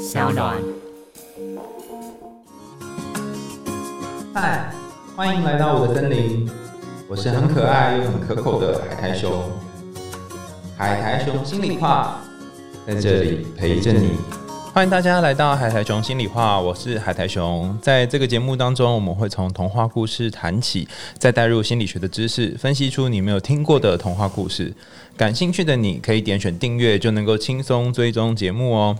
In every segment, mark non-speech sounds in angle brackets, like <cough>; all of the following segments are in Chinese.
小暖。嗨，欢迎来到我的森林，我是很可爱又很可口的海苔熊。海苔熊心里话，在这里陪着你。欢迎大家来到海苔熊心里话，我是海苔熊。在这个节目当中，我们会从童话故事谈起，再带入心理学的知识，分析出你没有听过的童话故事。感兴趣的你可以点选订阅，就能够轻松追踪节目哦。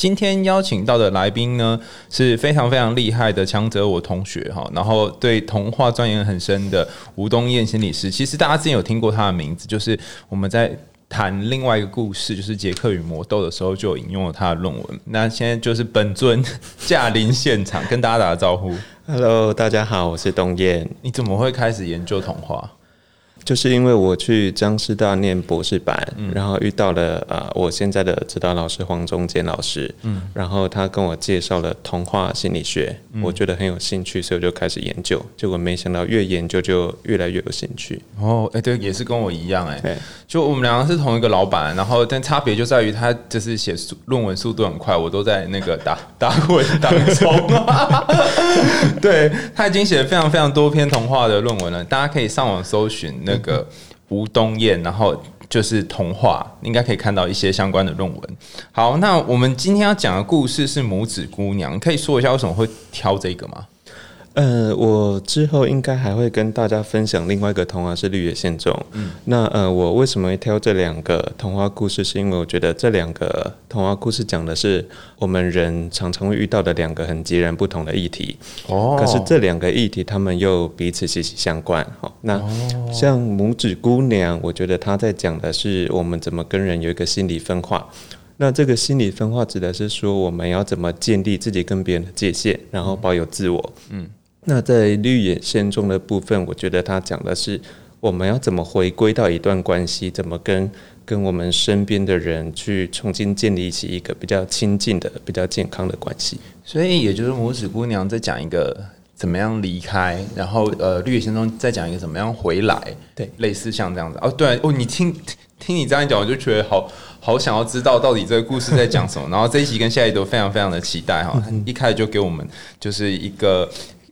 今天邀请到的来宾呢，是非常非常厉害的强者我同学哈，然后对童话钻研很深的吴东燕心理师。其实大家之前有听过他的名字，就是我们在谈另外一个故事，就是杰克与魔豆的时候，就引用了他的论文。那现在就是本尊 <laughs> 驾临现场，跟大家打个招呼。Hello，大家好，我是东燕。你怎么会开始研究童话？就是因为我去江师大念博士班，嗯然后遇到了呃我现在的指导老师黄忠坚老师，嗯，然后他跟我介绍了童话心理学，嗯我觉得很有兴趣，所以我就开始研究。结果没想到越研究就越来越有兴趣。哦，哎、对，也是跟我一样、哎，对，就我们两个是同一个老板，然后但差别就在于他就是写论文速度很快，我都在那个打打滚当中。<laughs> 对他已经写了非常非常多篇童话的论文了，大家可以上网搜寻那个吴东燕，然后。就是童话，应该可以看到一些相关的论文。好，那我们今天要讲的故事是拇指姑娘，可以说一下为什么会挑这个吗？呃，我之后应该还会跟大家分享另外一个童话是《绿野仙踪》。嗯，那呃，我为什么会挑这两个童话故事？是因为我觉得这两个童话故事讲的是我们人常常会遇到的两个很截然不同的议题。哦可是这两个议题，他们又彼此息息相关。好，那像拇指姑娘，我觉得她在讲的是我们怎么跟人有一个心理分化。那这个心理分化指的是说，我们要怎么建立自己跟别人的界限，然后保有自我。嗯，那在绿野仙踪的部分，我觉得他讲的是我们要怎么回归到一段关系，怎么跟跟我们身边的人去重新建立起一个比较亲近的、比较健康的关系。所以也就是拇指姑娘在讲一个怎么样离开，然后呃绿野仙踪再讲一个怎么样回来，对类似像这样子哦，对哦，你听听你这样讲，我就觉得好好想要知道到底这个故事在讲什么。<laughs> 然后这一集跟下一集都非常非常的期待哈，一开始就给我们就是一个。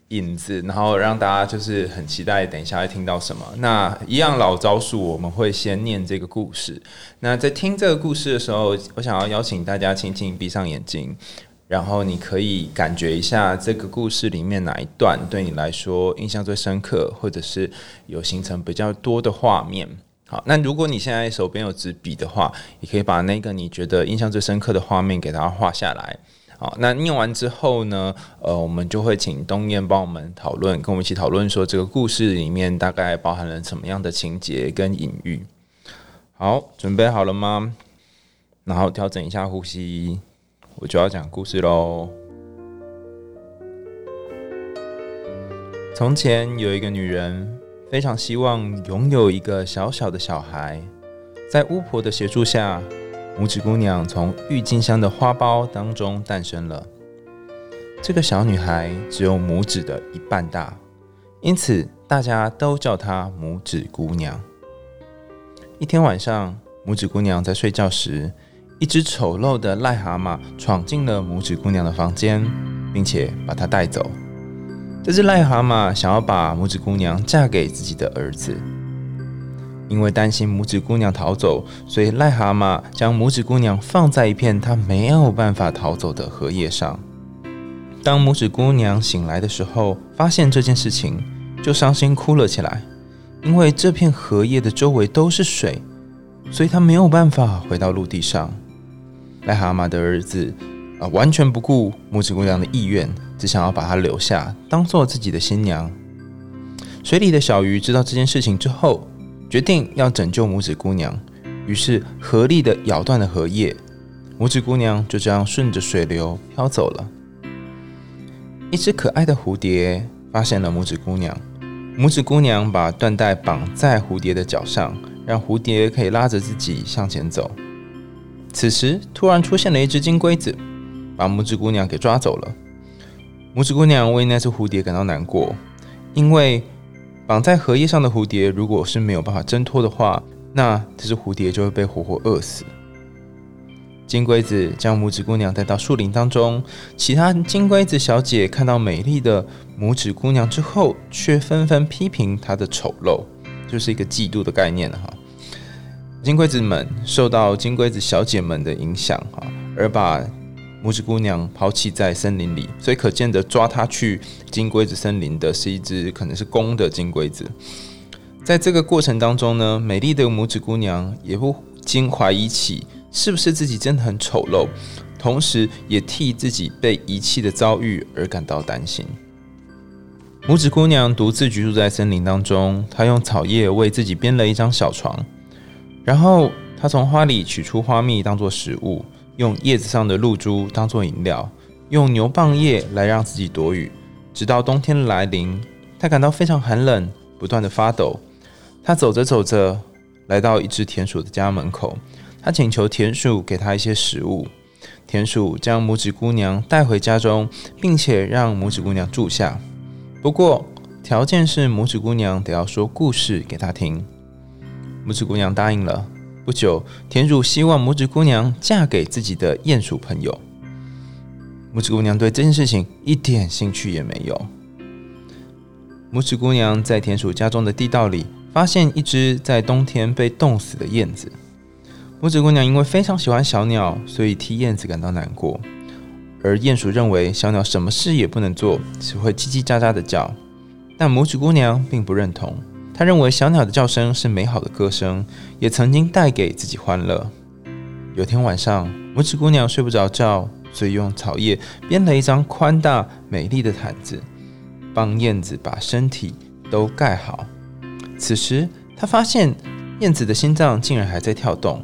引子，然后让大家就是很期待，等一下会听到什么。那一样老招数，我们会先念这个故事。那在听这个故事的时候，我想要邀请大家轻轻闭上眼睛，然后你可以感觉一下这个故事里面哪一段对你来说印象最深刻，或者是有形成比较多的画面。好，那如果你现在手边有纸笔的话，也可以把那个你觉得印象最深刻的画面给它画下来。好，那念完之后呢，呃，我们就会请东燕帮我们讨论，跟我们一起讨论说这个故事里面大概包含了什么样的情节跟隐喻。好，准备好了吗？然后调整一下呼吸，我就要讲故事喽。从前有一个女人，非常希望拥有一个小小的小孩，在巫婆的协助下，拇指姑娘从郁金香的花苞当中诞生了。这个小女孩只有拇指的一半大，因此大家都叫她拇指姑娘。一天晚上，拇指姑娘在睡觉时，一只丑陋的癞蛤蟆闯进了拇指姑娘的房间，并且把她带走。这只癞蛤蟆想要把拇指姑娘嫁给自己的儿子。因为担心拇指姑娘逃走，所以癞蛤蟆将拇指姑娘放在一片她没有办法逃走的荷叶上。当拇指姑娘醒来的时候，发现这件事情，就伤心哭了起来。因为这片荷叶的周围都是水，所以她没有办法回到陆地上。癞蛤蟆的儿子啊、完全不顾拇指姑娘的意愿，只想要把她留下，当做自己的新娘。水里的小鱼知道这件事情之后，决定要拯救拇指姑娘，于是合力的咬断了荷叶，拇指姑娘就这样顺着水流飘走了。一只可爱的蝴蝶发现了拇指姑娘，拇指姑娘把缎带绑在蝴蝶的脚上，让蝴蝶可以拉着自己向前走。此时，突然出现了一只金龟子，把拇指姑娘给抓走了。拇指姑娘为那只蝴蝶感到难过，因为绑在荷叶上的蝴蝶，如果是没有办法挣脱的话，那这只蝴蝶就会被活活饿死。金龟子将拇指姑娘带到树林当中，其他金龟子小姐看到美丽的拇指姑娘之后，却纷纷批评她的丑陋，就是一个嫉妒的概念哈。金龟子们受到金龟子小姐们的影响哈，而把拇指姑娘抛弃在森林里，所以可见的抓她去金龟子森林的是一只可能是公的金龟子。在这个过程当中呢，美丽的拇指姑娘也不禁怀疑起。是不是自己真的很丑陋？同时也替自己被遗弃的遭遇而感到担心。拇指姑娘独自居住在森林当中，她用草叶为自己编了一张小床，然后她从花里取出花蜜当做食物，用叶子上的露珠当做饮料，用牛蒡叶来让自己躲雨。直到冬天来临，他感到非常寒冷，不断的发抖。他走着走着，来到一只田鼠的家门口。他请求田鼠给他一些食物，田鼠将拇指姑娘带回家中，并且让拇指姑娘住下。不过，条件是拇指姑娘得要说故事给他听。拇指姑娘答应了。不久，田鼠希望拇指姑娘嫁给自己的鼹鼠朋友。拇指姑娘对这件事情一点兴趣也没有。拇指姑娘在田鼠家中的地道里发现一只在冬天被冻死的燕子。拇指姑娘因为非常喜欢小鸟，所以替燕子感到难过。而鼹鼠认为小鸟什么事也不能做，只会叽叽喳喳的叫。但拇指姑娘并不认同，他认为小鸟的叫声是美好的歌声，也曾经带给自己欢乐。有天晚上，拇指姑娘睡不着觉，所以用草叶编了一张宽大美丽的毯子，帮燕子把身体都盖好。此时，她发现燕子的心脏竟然还在跳动。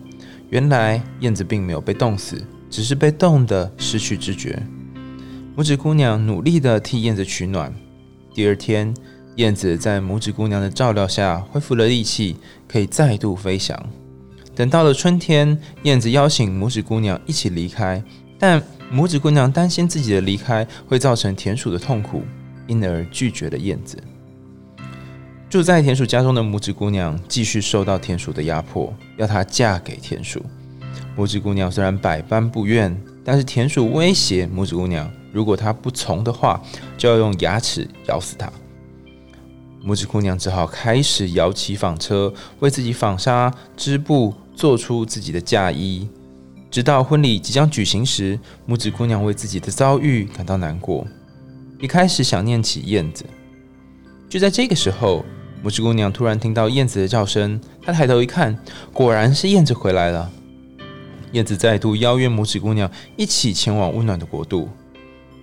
原来燕子并没有被冻死，只是被冻得失去知觉。拇指姑娘努力地替燕子取暖。第二天，燕子在拇指姑娘的照料下恢复了力气，可以再度飞翔。等到了春天，燕子邀请拇指姑娘一起离开，但拇指姑娘担心自己的离开会造成田鼠的痛苦，因而拒绝了燕子。住在田鼠家中的拇指姑娘继续受到田鼠的压迫，要她嫁给田鼠。拇指姑娘虽然百般不愿，但是田鼠威胁拇指姑娘，如果她不从的话，就要用牙齿咬死她。拇指姑娘只好开始摇起纺车，为自己纺纱织布，做出自己的嫁衣。直到婚礼即将举行时，拇指姑娘为自己的遭遇感到难过，也开始想念起燕子。就在这个时候。拇指姑娘突然听到燕子的叫声，她抬头一看，果然是燕子回来了。燕子再度邀约拇指姑娘一起前往温暖的国度，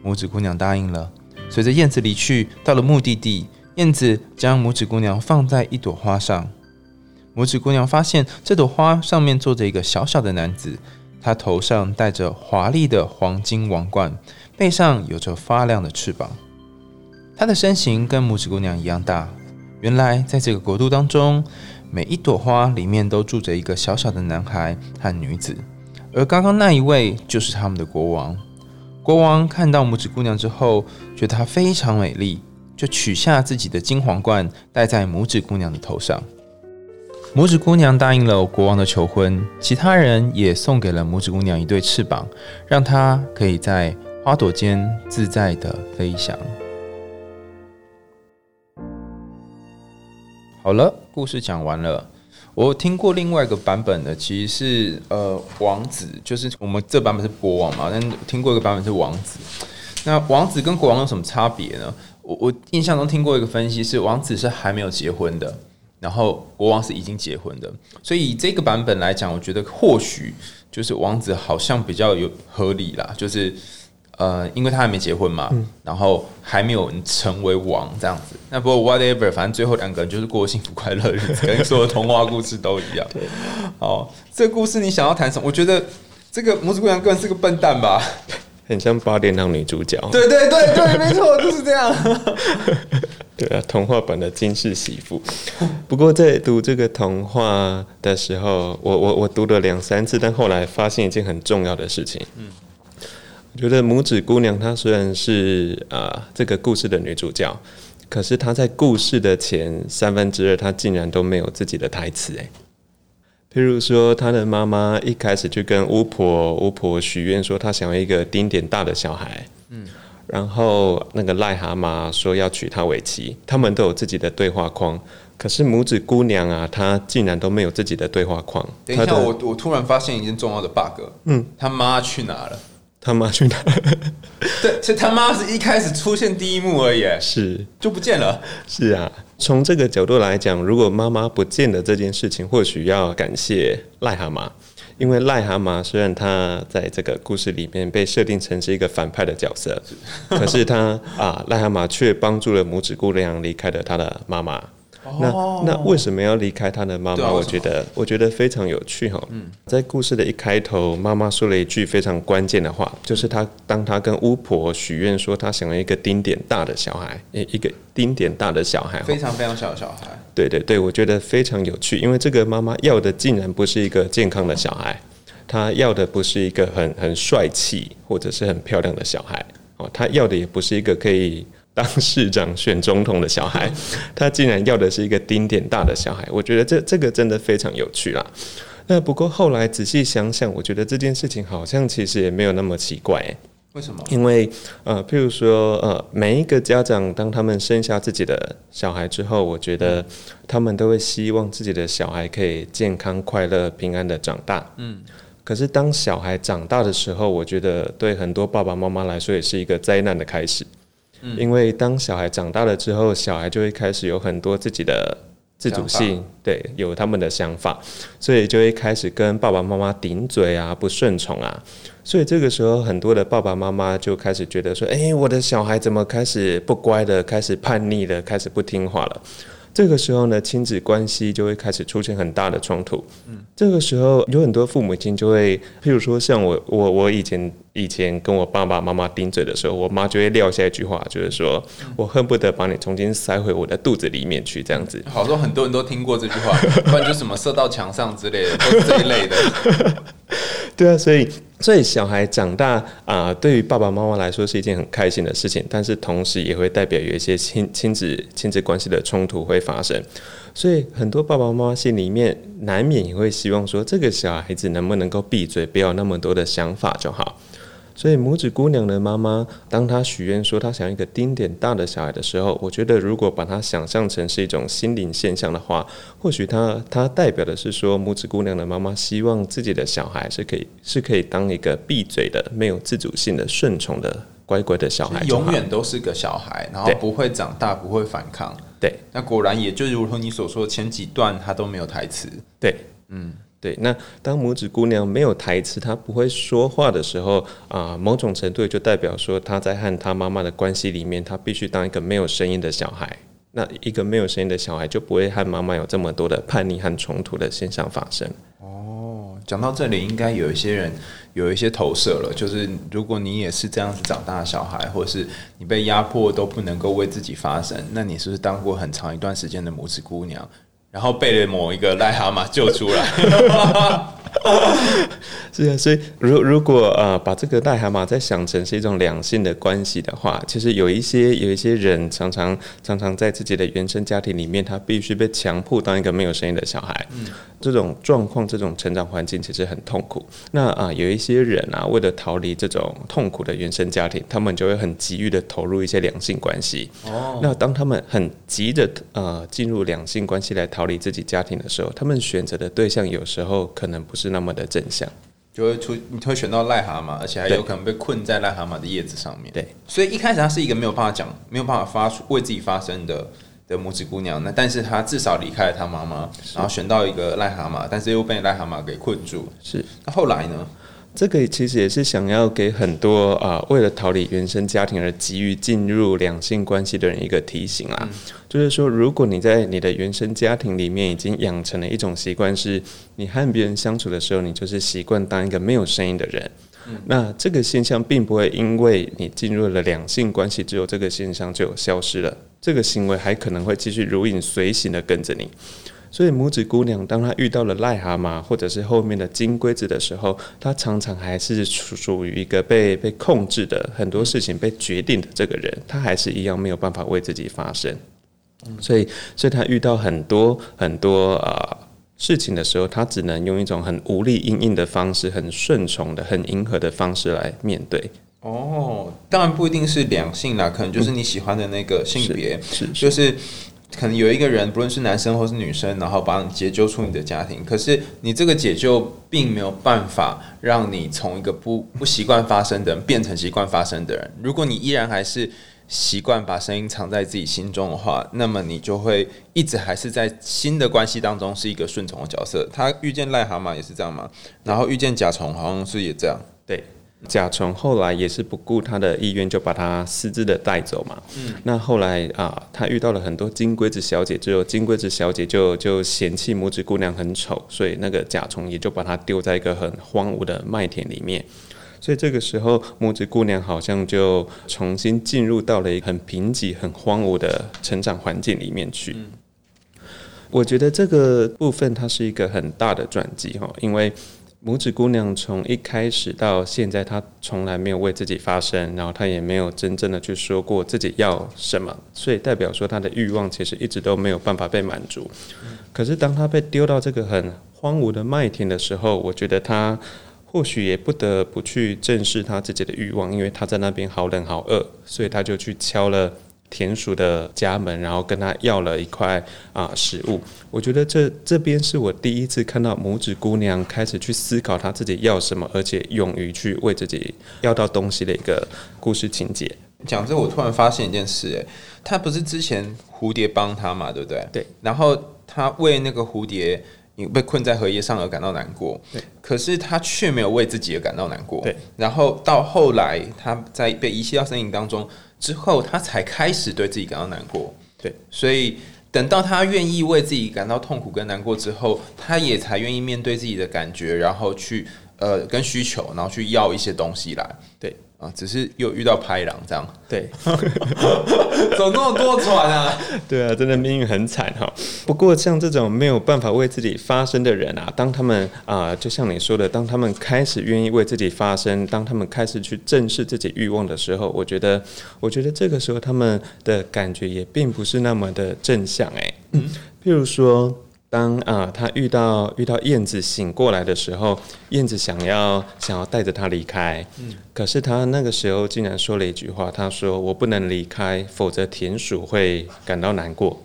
拇指姑娘答应了。随着燕子离去，到了目的地，燕子将拇指姑娘放在一朵花上。拇指姑娘发现这朵花上面坐着一个小小的男子，他头上戴着华丽的黄金王冠，背上有着发亮的翅膀。他的身形跟拇指姑娘一样大。原来，在这个国度当中，每一朵花里面都住着一个小小的男孩和女子，而刚刚那一位就是他们的国王。国王看到拇指姑娘之后，觉得她非常美丽，就取下自己的金皇冠戴在拇指姑娘的头上。拇指姑娘答应了国王的求婚，其他人也送给了拇指姑娘一对翅膀，让她可以在花朵间自在的飞翔。好了，故事讲完了。我听过另外一个版本的，其实是呃王子，就是我们这版本是国王嘛，但听过一个版本是王子。那王子跟国王有什么差别呢？我我印象中听过一个分析是，王子是还没有结婚的，然后国王是已经结婚的。所以这个版本来讲，我觉得或许就是王子好像比较有合理啦，就是。呃，因为他还没结婚嘛，然后还没有成为王这样子。那不过 whatever，反正最后两个人就是过幸福快乐日子，跟所有童话故事都一样。对，好，这个故事你想要谈什么？我觉得这个拇指姑娘根本是个笨蛋吧，很像八点档女主角。对对对对，没错，就是这样。<laughs> 对啊，童话版的金氏媳妇。不过在读这个童话的时候，我我我读了两三次，但后来发现一件很重要的事情。嗯。我觉得拇指姑娘她虽然是啊这个故事的女主角，可是她在故事的前三分之二，她竟然都没有自己的台词诶。譬如说，他的妈妈一开始就跟巫婆巫婆许愿说，她想要一个丁点大的小孩。嗯，然后那个癞蛤蟆说要娶她为妻，他们都有自己的对话框。可是拇指姑娘啊，她竟然都没有自己的对话框。等一下，我我突然发现一件重要的 bug。嗯，他妈去哪了？他妈去哪？<laughs> 对，其实他妈是一开始出现第一幕而已，是就不见了。是啊，从这个角度来讲，如果妈妈不见了这件事情，或许要感谢癞蛤蟆，因为癞蛤蟆虽然他在这个故事里面被设定成是一个反派的角色，可是他啊，癞蛤蟆却帮助了拇指姑娘离开了他的妈妈。那那为什么要离开他的妈妈？我觉得我觉得非常有趣哈。嗯在故事的一开头，妈妈说了一句非常关键的话，就是她当她跟巫婆许愿说她想要一个丁点大的小孩，一个丁点大的小孩，非常非常小的小孩。对对对，我觉得非常有趣，因为这个妈妈要的竟然不是一个健康的小孩，她要的不是一个很很帅气或者是很漂亮的小孩哦，她要的也不是一个可以。当市长选总统的小孩，<laughs> 他竟然要的是一个丁点大的小孩，我觉得这这个真的非常有趣啦。那不过后来仔细想想，我觉得这件事情好像其实也没有那么奇怪。为什么？因为呃，譬如说呃，每一个家长当他们生下自己的小孩之后，我觉得他们都会希望自己的小孩可以健康、快乐、平安的长大。嗯。可是当小孩长大的时候，我觉得对很多爸爸妈妈来说也是一个灾难的开始。因为当小孩长大了之后，小孩就会开始有很多自己的自主性，对，有他们的想法，所以就会开始跟爸爸妈妈顶嘴啊，不顺从啊。所以这个时候，很多的爸爸妈妈就开始觉得说：“哎，我的小孩怎么开始不乖了，开始叛逆了，开始不听话了。”这个时候呢，亲子关系就会开始出现很大的冲突。嗯，这个时候有很多父母亲就会，譬如说像我，我我以前以前跟我爸爸妈妈顶嘴的时候，我妈就会撂下一句话，就是说我恨不得把你重新塞回我的肚子里面去，这样子。<laughs> 好多很多人都听过这句话，不然就什么射到墙上之类的，都是这一类的。<laughs> <laughs> 对啊，所以。所以小孩长大啊，对于爸爸妈妈来说是一件很开心的事情，但是同时也会代表有一些亲亲子亲子关系的冲突会发生。所以很多爸爸妈妈心里面难免也会希望说，这个小孩子能不能够闭嘴，不要那么多的想法就好。所以拇指姑娘的妈妈，当她许愿说她想要一个丁点大的小孩的时候，我觉得如果把它想象成是一种心灵现象的话，或许它它代表的是说，拇指姑娘的妈妈希望自己的小孩是可以是可以当一个闭嘴的、没有自主性的、顺从的、乖乖的小孩，永远都是个小孩，然后不会长大，不会反抗。对，那果然也就如同你所说，前几段他都没有台词。对，嗯。对，那当拇指姑娘没有台词，她不会说话的时候啊，某种程度就代表说她在和她妈妈的关系里面，她必须当一个没有声音的小孩。那一个没有声音的小孩就不会和妈妈有这么多的叛逆和冲突的现象发生。哦，讲到这里，应该有一些人有一些投射了，就是如果你也是这样子长大的小孩，或是你被压迫都不能够为自己发声，那你是不是当过很长一段时间的拇指姑娘？然后被某一个癞蛤蟆救出来。<laughs> 是啊，所以如如果呃把这个癞蛤蟆再想成是一种两性的关系的话，其实有一些有一些人常常常常在自己的原生家庭里面，他必须被强迫当一个没有声音的小孩。嗯，这种状况、这种成长环境其实很痛苦。那啊，有一些人啊，为了逃离这种痛苦的原生家庭，他们就会很急于的投入一些两性关系。哦，那当他们很急的呃进入两性关系来逃离自己家庭的时候，他们选择的对象有时候可能不是。是那么的正向，就会出你会选到癞蛤蟆，而且还有可能被困在癞蛤蟆的叶子上面。对，所以一开始他是一个没有办法讲、没有办法发出为自己发声的的拇指姑娘。那但是她至少离开了她妈妈，然后选到一个癞蛤蟆，但是又被癞蛤蟆给困住。是，那后来呢？这个其实也是想要给很多啊，为了逃离原生家庭而急于进入两性关系的人一个提醒啊，就是说，如果你在你的原生家庭里面已经养成了一种习惯，是你和别人相处的时候，你就是习惯当一个没有声音的人，那这个现象并不会因为你进入了两性关系之后，这个现象就消失了，这个行为还可能会继续如影随形的跟着你。所以拇指姑娘，当她遇到了癞蛤蟆或者是后面的金龟子的时候，她常常还是属属于一个被被控制的很多事情被决定的这个人，她还是一样没有办法为自己发声。所以，所以她遇到很多很多啊事情的时候，他只能用一种很无力、硬硬的方式，很顺从的、很迎合的方式来面对。哦，当然不一定是两性啦，可能就是你喜欢的那个性别，是就是可能有一个人，不论是男生或是女生，然后帮你解救出你的家庭，可是你这个解救并没有办法让你从一个不不习惯发声的人变成习惯发声的人。如果你依然还是习惯把声音藏在自己心中的话，那么你就会一直还是在新的关系当中是一个顺从的角色。他遇见癞蛤蟆也是这样吗？然后遇见甲虫好像是也这样。对。甲虫后来也是不顾他的意愿，就把他私自的带走嘛。嗯，那后来啊，他遇到了很多金龟子小姐之后，金龟子小姐就就嫌弃拇指姑娘很丑，所以那个甲虫也就把它丢在一个很荒芜的麦田里面。所以这个时候，拇指姑娘好像就重新进入到了一个很贫瘠、很荒芜的成长环境里面去。我觉得这个部分它是一个很大的转机哈，因为。拇指姑娘从一开始到现在，她从来没有为自己发声，然后她也没有真正的去说过自己要什么，所以代表说她的欲望其实一直都没有办法被满足。可是当她被丢到这个很荒芜的麦田的时候，我觉得她或许也不得不去正视她自己的欲望，因为她在那边好冷好饿，所以她就去敲了。田鼠的家门，然后跟他要了一块啊食物。我觉得这这边是我第一次看到拇指姑娘开始去思考她自己要什么，而且勇于去为自己要到东西的一个故事情节。讲这，我突然发现一件事，哎，他不是之前蝴蝶帮他嘛，对不对？对。然后他为那个蝴蝶被困在荷叶上而感到难过，对。可是他却没有为自己而感到难过，对。然后到后来，他在被遗弃到森林当中。之后，他才开始对自己感到难过。对，所以等到他愿意为自己感到痛苦跟难过之后，他也才愿意面对自己的感觉，然后去呃跟需求，然后去要一些东西来。对。啊，只是又遇到拍狼这样，对，<laughs> 怎么那么多船啊，对啊，真的命运很惨哈。不过像这种没有办法为自己发声的人啊，当他们啊，就像你说的，当他们开始愿意为自己发声，当他们开始去正视自己欲望的时候，我觉得，我觉得这个时候他们的感觉也并不是那么的正向哎。嗯，譬如说。当啊，他遇到遇到燕子醒过来的时候，燕子想要想要带着他离开，嗯，可是他那个时候竟然说了一句话，他说：“我不能离开，否则田鼠会感到难过。”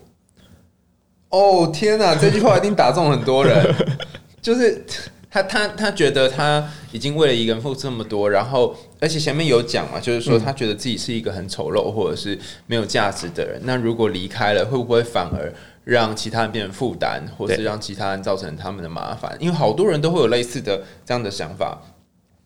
哦天哪，这句话一定打中很多人。<laughs> 就是他他他觉得他已经为了一个人付出这么多，然后而且前面有讲嘛，就是说他觉得自己是一个很丑陋或者是没有价值的人。那如果离开了，会不会反而？让其他人变成负担，或是让其他人造成他们的麻烦，因为好多人都会有类似的这样的想法，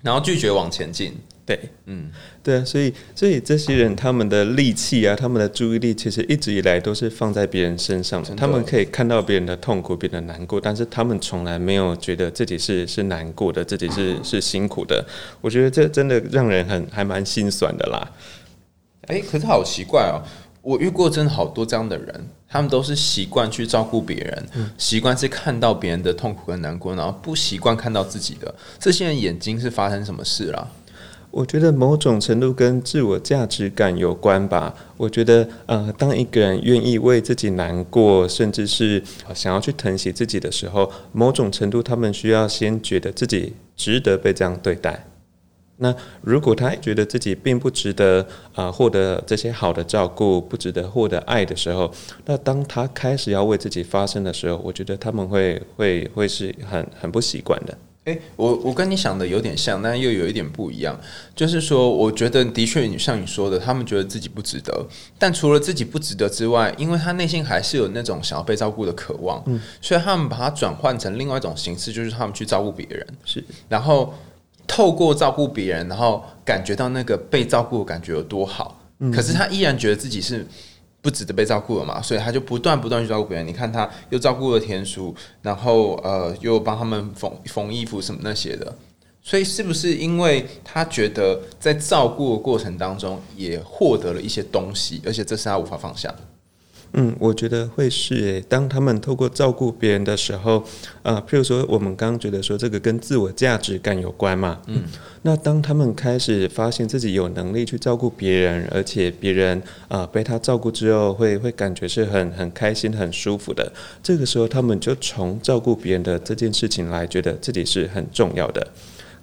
然后拒绝往前进。对，嗯，对啊，所以，所以这些人他们的力气啊，他们的注意力，其实一直以来都是放在别人身上的。他们可以看到别人的痛苦，别人的难过，但是他们从来没有觉得自己是是难过的，自己是 <sighs> 是辛苦的。我觉得这真的让人很还蛮心酸的啦。哎，可是好奇怪哦。我遇过真的好多这样的人，他们都是习惯去照顾别人，习惯是看到别人的痛苦跟难过，然后不习惯看到自己的。这些人眼睛是发生什么事了？我觉得某种程度跟自我价值感有关吧。我觉得，呃，当一个人愿意为自己难过，甚至是想要去疼惜自己的时候，某种程度他们需要先觉得自己值得被这样对待。那如果他觉得自己并不值得啊获得这些好的照顾，不值得获得爱的时候，那当他开始要为自己发声的时候，我觉得他们会会会是很很不习惯的。诶，我我跟你想的有点像，但又有一点不一样。就是说，我觉得的确像你说的，他们觉得自己不值得，但除了自己不值得之外，因为他内心还是有那种想要被照顾的渴望，嗯，所以他们把它转换成另外一种形式，就是他们去照顾别人，是，然后。透过照顾别人，然后感觉到那个被照顾的感觉有多好，可是他依然觉得自己是不值得被照顾的嘛，所以他就不断不断去照顾别人。你看，他又照顾了田鼠，然后呃，又帮他们缝缝衣服什么那些的。所以，是不是因为他觉得在照顾的过程当中也获得了一些东西，而且这是他无法放下的？嗯，我觉得会是诶。当他们透过照顾别人的时候，啊，譬如说我们刚刚觉得说这个跟自我价值感有关嘛，嗯，那当他们开始发现自己有能力去照顾别人，而且别人啊被他照顾之后会会感觉是很很开心、很舒服的，这个时候他们就从照顾别人的这件事情来觉得自己是很重要的。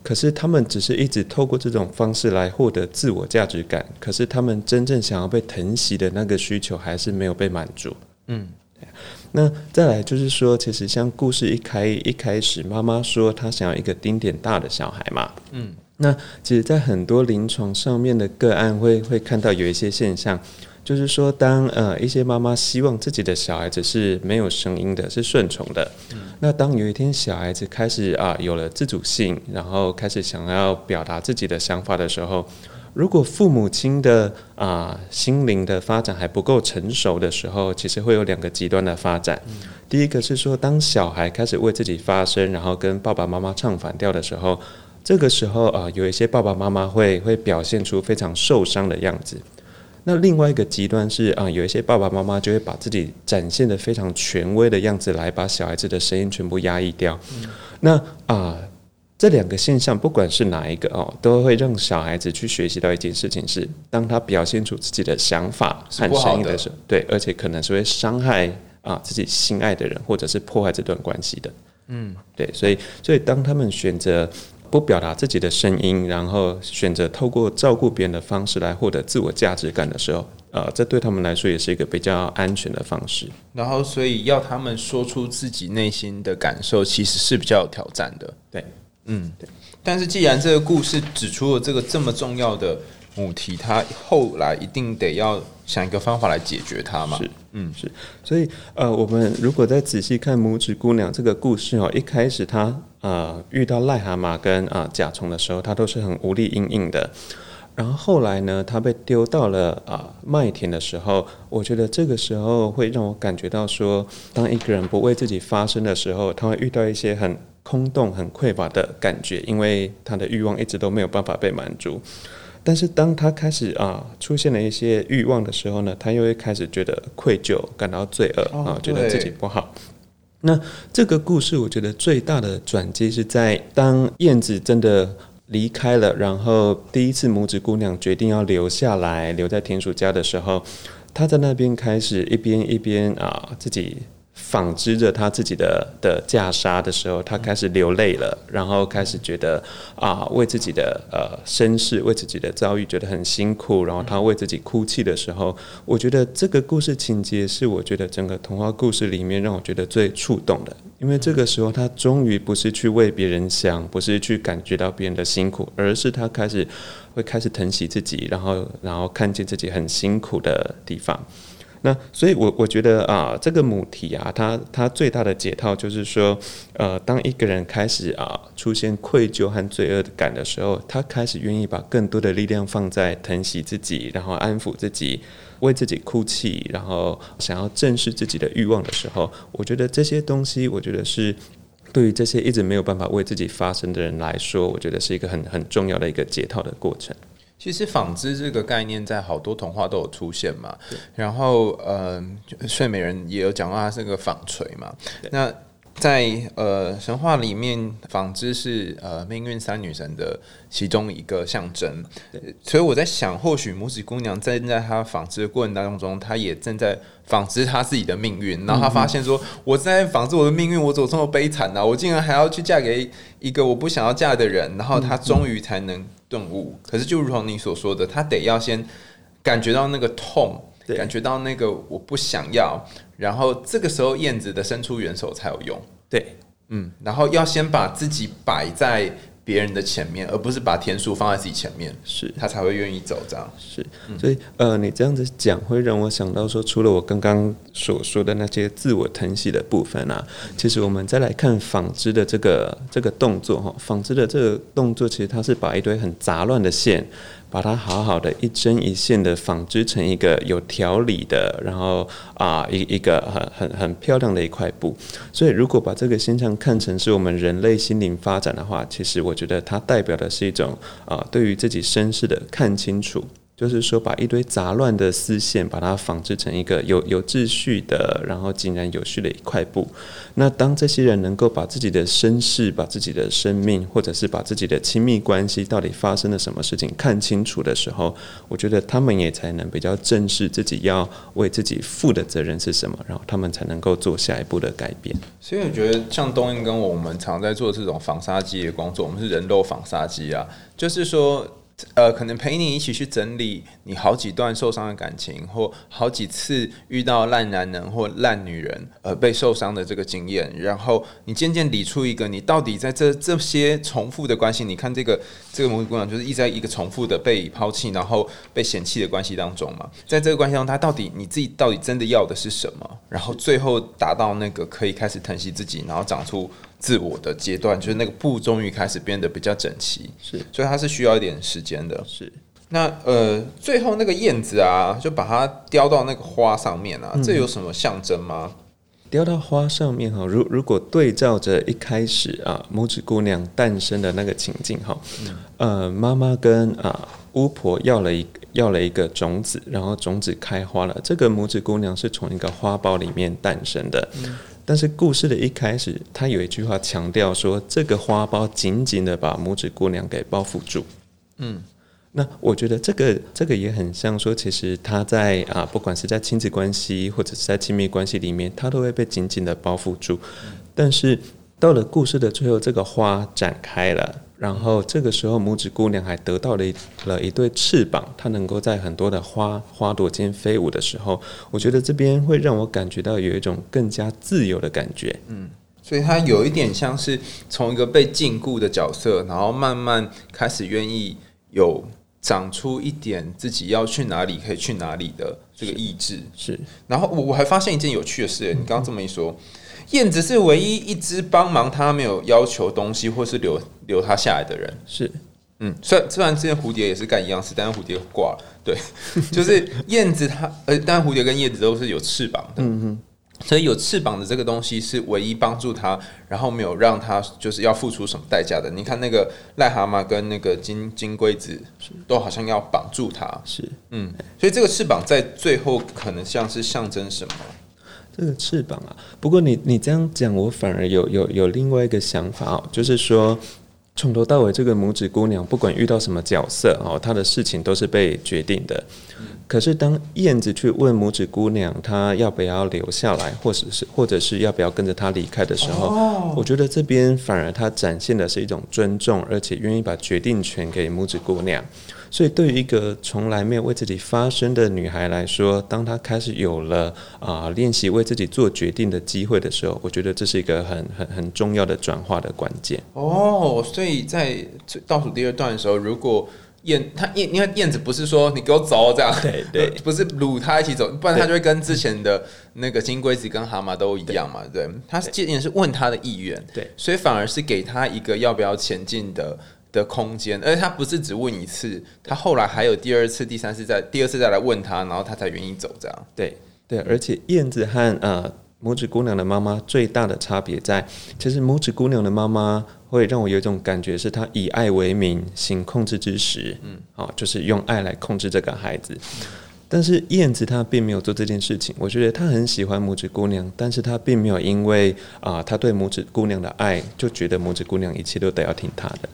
可是他们只是一直透过这种方式来获得自我价值感，可是他们真正想要被疼惜的那个需求还是没有被满足。嗯，那再来就是说，其实像故事一开一开始，妈妈说她想要一个丁点大的小孩嘛。嗯，那其实，在很多临床上面的个案会会看到有一些现象。就是说，当呃一些妈妈希望自己的小孩子是没有声音的，是顺从的。那当有一天小孩子开始啊有了自主性，然后开始想要表达自己的想法的时候，如果父母亲的啊心灵的发展还不够成熟的时候，其实会有两个极端的发展。第一个是说，当小孩开始为自己发声，然后跟爸爸妈妈唱反调的时候，这个时候啊有一些爸爸妈妈会会表现出非常受伤的样子。那另外一个极端是啊，有一些爸爸妈妈就会把自己展现的非常权威的样子，来把小孩子的声音全部压抑掉。那啊，这两个现象不管是哪一个哦，都会让小孩子去学习到一件事情是，当他表现出自己的想法和声音的时候，对，而且可能是会伤害啊自己心爱的人，或者是破坏这段关系的。嗯，对，所以所以当他们选择。不表达自己的声音，然后选择透过照顾别人的方式来获得自我价值感的时候，呃，这对他们来说也是一个比较安全的方式。然后，所以要他们说出自己内心的感受，其实是比较有挑战的。对，嗯，对。但是，既然这个故事指出了这个这么重要的母题，他后来一定得要想一个方法来解决它嘛？是，嗯，是。所以，呃，我们如果再仔细看拇指姑娘这个故事哦，一开始她。呃，遇到癞蛤蟆跟啊甲虫的时候，他都是很无力应应的。然后后来呢，他被丢到了啊麦田的时候，我觉得这个时候会让我感觉到说，当一个人不为自己发声的时候，他会遇到一些很空洞、很匮乏的感觉，因为他的欲望一直都没有办法被满足。但是当他开始啊出现了一些欲望的时候呢，他又会开始觉得愧疚，感到罪恶啊，觉得自己不好。那这个故事，我觉得最大的转机是在当燕子真的离开了，然后第一次拇指姑娘决定要留下来，留在田鼠家的时候，她在那边开始一边一边啊自己。纺织着他自己的的袈裟的时候，他开始流泪了，然后开始觉得啊，为自己的呃身世，为自己的遭遇觉得很辛苦，然后他为自己哭泣的时候，我觉得这个故事情节是我觉得整个童话故事里面让我觉得最触动的，因为这个时候他终于不是去为别人想，不是去感觉到别人的辛苦，而是他开始会开始疼惜自己，然后然后看见自己很辛苦的地方。那所以，我我觉得啊，这个母题啊，它它最大的解套就是说，呃，当一个人开始啊出现愧疚和罪恶感的时候，他开始愿意把更多的力量放在疼惜自己，然后安抚自己，为自己哭泣，然后想要正视自己的欲望的时候，我觉得这些东西，我觉得是对于这些一直没有办法为自己发声的人来说，我觉得是一个很很重要的一个解套的过程。其实纺织这个概念在好多童话都有出现嘛，然后呃，睡美人也有讲到它是个纺锤嘛，那。在呃神话里面，纺织是呃命运三女神的其中一个象征，所以我在想，或许拇指姑娘在在她纺织的过程当中，她也正在纺织她自己的命运。然后她发现说，我在纺织我的命运，我怎么这么悲惨呢？我竟然还要去嫁给一个我不想要嫁的人。然后她终于才能顿悟。可是就如同你所说的，他得要先感觉到那个痛。感觉到那个我不想要，然后这个时候燕子的伸出援手才有用。对，嗯，然后要先把自己摆在别人的前面，而不是把天数放在自己前面，是他才会愿意走这样。是，所以呃，你这样子讲会让我想到说，除了我刚刚所说的那些自我疼惜的部分啊，其实我们再来看纺织的这个这个动作哈，纺织的这个动作其实它是把一堆很杂乱的线。把它好好的一针一线的纺织成一个有条理的，然后啊一一个很很很漂亮的一块布。所以如果把这个现象看成是我们人类心灵发展的话，其实我觉得它代表的是一种啊对于自己身世的看清楚，就是说，把一堆杂乱的丝线，把它纺织成一个有有秩序的，然后井然有序的一块布。那当这些人能够把自己的身世、把自己的生命，或者是把自己的亲密关系到底发生了什么事情看清楚的时候，我觉得他们也才能比较正视自己要为自己负的责任是什么，然后他们才能够做下一步的改变。所以我觉得，像东英跟我们常在做这种纺纱机的工作，我们是人肉纺纱机啊，就是说。呃，可能陪你一起去整理你好几段受伤的感情，或好几次遇到烂男人或烂女人而被受伤的这个经验，然后你渐渐理出一个，你到底在这这些重复的关系，你看这个这个母子姑娘就是一直在一个重复的被抛弃，然后被嫌弃的关系当中嘛，在这个关系中，他到底你自己到底真的要的是什么？然后最后达到那个可以开始疼惜自己，然后长出。自我的阶段，就是那个布终于开始变得比较整齐，是，所以它是需要一点时间的。是，那呃，最后那个燕子啊，就把它叼到那个花上面啊，这有什么象征吗？雕到花上面哈，如如果对照着一开始啊，拇指姑娘诞生的那个情境哈，呃，妈妈跟啊巫婆要了一要了一个种子，然后种子开花了，这个拇指姑娘是从一个花苞里面诞生的。但是故事的一开始，他有一句话强调说，这个花苞紧紧的把拇指姑娘给包覆住。嗯，那我觉得这个这个也很像说，其实他在啊，不管是在亲子关系或者是在亲密关系里面，他都会被紧紧的包覆住。但是到了故事的最后，这个花展开了。然后这个时候，拇指姑娘还得到了一了一对翅膀，她能够在很多的花花朵间飞舞的时候，我觉得这边会让我感觉到有一种更加自由的感觉。嗯，所以她有一点像是从一个被禁锢的角色，然后慢慢开始愿意有长出一点自己要去哪里可以去哪里的这个意志。是，然后我我还发现一件有趣的事，你刚刚这么一说。燕子是唯一一只帮忙他没有要求东西或是留留他下来的人。是，嗯，虽然虽然之前蝴蝶也是干一样事，但是蝴蝶挂了。对，<laughs> 就是燕子它，呃，但蝴蝶跟燕子都是有翅膀的。嗯哼，所以有翅膀的这个东西是唯一帮助他，然后没有让他就是要付出什么代价的。你看那个癞蛤蟆跟那个金金龟子，都好像要绑住它。是，嗯，所以这个翅膀在最后可能像是象征什么？这个翅膀啊，不过你你这样讲，我反而有有有另外一个想法哦，就是说从头到尾，这个拇指姑娘不管遇到什么角色哦，她的事情都是被决定的。可是当燕子去问拇指姑娘，她要不要留下来，或者是或者是要不要跟着她离开的时候，我觉得这边反而她展现的是一种尊重，而且愿意把决定权给拇指姑娘。所以，对于一个从来没有为自己发声的女孩来说，当她开始有了啊练习为自己做决定的机会的时候，我觉得这是一个很很很重要的转化的关键。哦，所以在倒数第二段的时候，如果燕她燕，因为燕子不是说你给我走这样，对对，<laughs> 不是掳她一起走，不然她就会跟之前的那个金龟子跟蛤蟆都一样嘛。对，她是建议是问她的意愿，对，所以反而是给她一个要不要前进的。的空间，而且他不是只问一次，他后来还有第二次、第三次，再第二次再来问他，然后他才愿意走。这样，对对，而且燕子和呃拇指姑娘的妈妈最大的差别在，其实拇指姑娘的妈妈会让我有一种感觉，是她以爱为名，行控制之时，嗯，好，就是用爱来控制这个孩子。但是燕子她并没有做这件事情，我觉得她很喜欢拇指姑娘，但是她并没有因为啊，她对拇指姑娘的爱，就觉得拇指姑娘一切都得要听她的。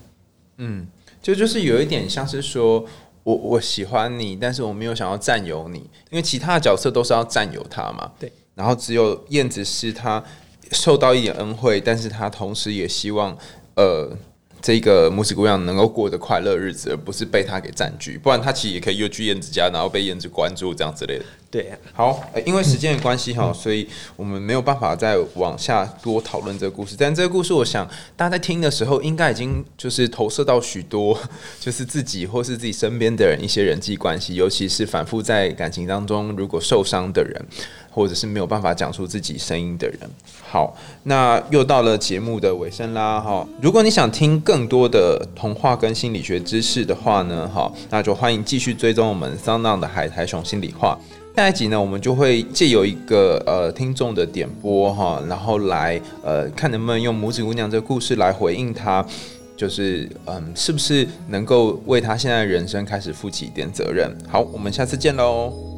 嗯，就就是有一点像是说，我我喜欢你，但是我没有想要占有你，因为其他的角色都是要占有他嘛。对，然后只有燕子是他受到一点恩惠，但是他同时也希望，呃。这个拇指姑娘能够过得快乐日子，而不是被他给占据，不然他其实也可以又去燕子家，然后被燕子关注这样之类的。对，好，因为时间的关系哈，所以我们没有办法再往下多讨论这个故事。但这个故事，我想大家在听的时候，应该已经就是投射到许多，就是自己或是自己身边的人一些人际关系，尤其是反复在感情当中如果受伤的人。或者是没有办法讲出自己声音的人。好，那又到了节目的尾声啦，哈！如果你想听更多的童话跟心理学知识的话呢，哈，那就欢迎继续追踪我们桑浪的海苔熊心理话。下一集呢，我们就会借由一个呃听众的点播哈，然后来呃看能不能用拇指姑娘这个故事来回应他。就是嗯，是不是能够为他现在的人生开始负起一点责任？好，我们下次见喽。